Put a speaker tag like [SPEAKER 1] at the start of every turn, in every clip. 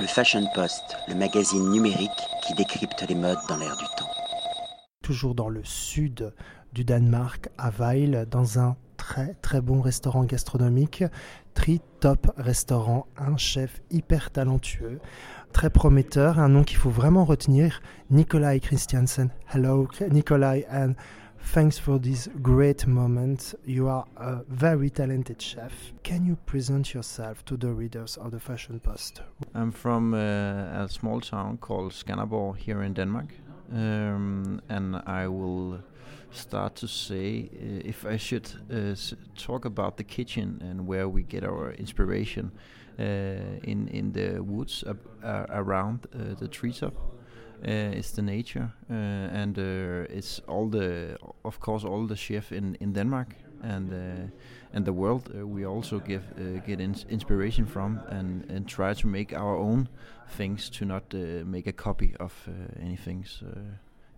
[SPEAKER 1] Le Fashion Post, le magazine numérique qui décrypte les modes dans l'air du temps.
[SPEAKER 2] Toujours dans le sud du Danemark, à Weil, dans un très très bon restaurant gastronomique, Tri Top Restaurant, un chef hyper talentueux, très prometteur, un nom qu'il faut vraiment retenir, Nikolai Christiansen. Hello Nikolai and Thanks for this great moment. You are a very talented chef. Can you present yourself to the readers of the Fashion Post?
[SPEAKER 3] I'm from uh, a small town called Skanderborg here in Denmark. Um, and I will start to say uh, if I should uh, talk about the kitchen and where we get our inspiration uh, in in the woods around uh, the treetop. Uh, it's the nature, uh, and uh, it's all the, of course, all the chef in in Denmark and and the world. we also give get ins inspiration from and and try to make our own things to not make a copy of anything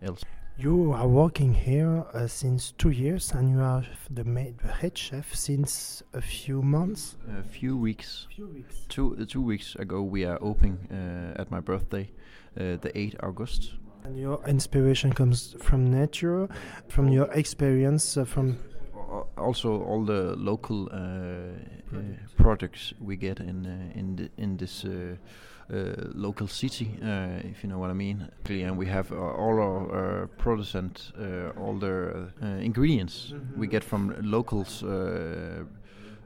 [SPEAKER 3] else.
[SPEAKER 2] You are working here uh, since two years, and you are the, the head chef since a few months.
[SPEAKER 3] A few weeks.
[SPEAKER 2] Few weeks.
[SPEAKER 3] Two uh, two weeks ago, we are opening uh, at my birthday, uh, the 8th August.
[SPEAKER 2] And your inspiration comes from nature, from your experience, uh, from
[SPEAKER 3] also all the local uh, products we get in in the, in this uh, local city, uh, if you know what I mean. And we have uh, all our products, and all the ingredients mm-hmm. we get from locals.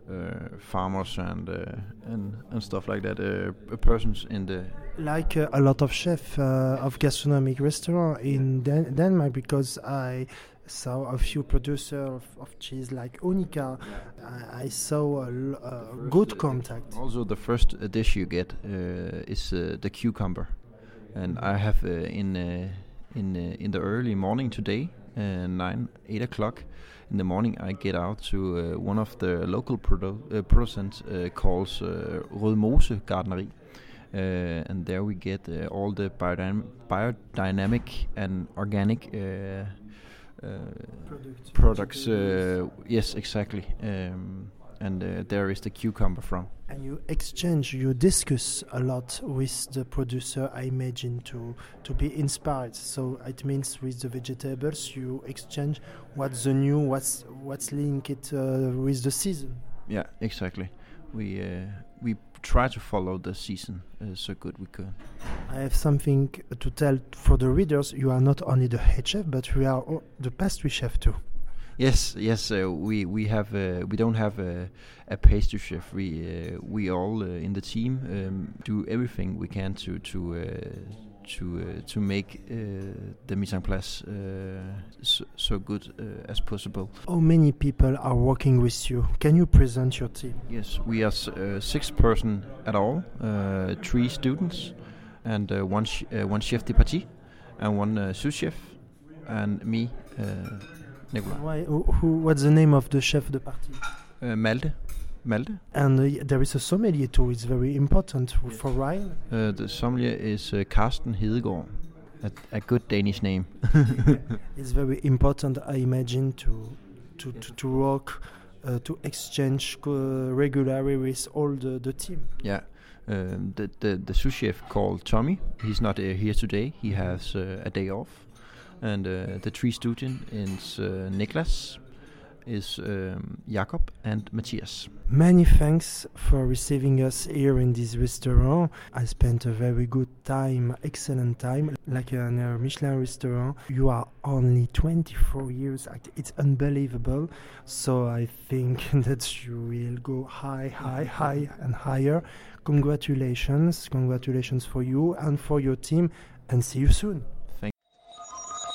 [SPEAKER 3] Uh, farmers and uh, and and stuff like that. Uh, persons in the
[SPEAKER 2] like a lot of chefs of gastronomic restaurant in Dan Denmark because I saw a few producers of, of cheese like Unika. I, I saw a, a good contact.
[SPEAKER 3] Also, the first dish you get uh, is uh, the cucumber, and I have uh, in uh, in uh, in the early morning today, uh, nine eight o'clock in the morning, I get out to one of the local produ producents called Rødmose Gartneri. Uh, and there we get uh, all the biodyn biodynamic and organic uh,
[SPEAKER 2] products.
[SPEAKER 3] products uh, yes, exactly. Um, and uh, there is the cucumber from.
[SPEAKER 2] And you exchange, you discuss a lot with the producer, I imagine, to to be inspired. So it means with the vegetables, you exchange what's the new, what's what's linked uh, with the season.
[SPEAKER 3] Yeah, exactly. We uh, we try to follow the season uh, so good we could.
[SPEAKER 2] I have something to tell for the readers. You are not only the head chef, but we are the pastry chef too.
[SPEAKER 3] Yes, yes. Uh, we we have uh, we don't have a, a pastry chef. We uh, we all uh, in the team um, do everything we can to to uh, to uh, to make uh, the mise en place uh, so, so, good as possible.
[SPEAKER 2] How many people are working with you? Can you present your team?
[SPEAKER 3] Yes, we are six person at all, three students, and one sh one chef de partie, and one sous chef, and me, Nicolas.
[SPEAKER 2] Why, who, what's the name of the chef de partie?
[SPEAKER 3] Malte. Malte.
[SPEAKER 2] And uh, there is a sommelier too. It's very important yes. for Ryan.
[SPEAKER 3] Uh, the sommelier is uh, Carsten Hedegaard, a, a, good Danish name.
[SPEAKER 2] it's very important, I imagine, to to to, to work, uh, to exchange uh, regularly with all the, the team.
[SPEAKER 3] Yeah. Um, the, the the sous chef called Tommy. He's not uh, here today. He has a day off, and the tree student is Niklas, is um, Jakob and Matthias.
[SPEAKER 2] Many thanks for receiving us here in this restaurant. I spent a very good time, excellent time, like in a Michelin restaurant. You are only 24 years, it's unbelievable. So I think that you will go high, high, high, and higher. Congratulations, congratulations for you and for your team, and see you soon.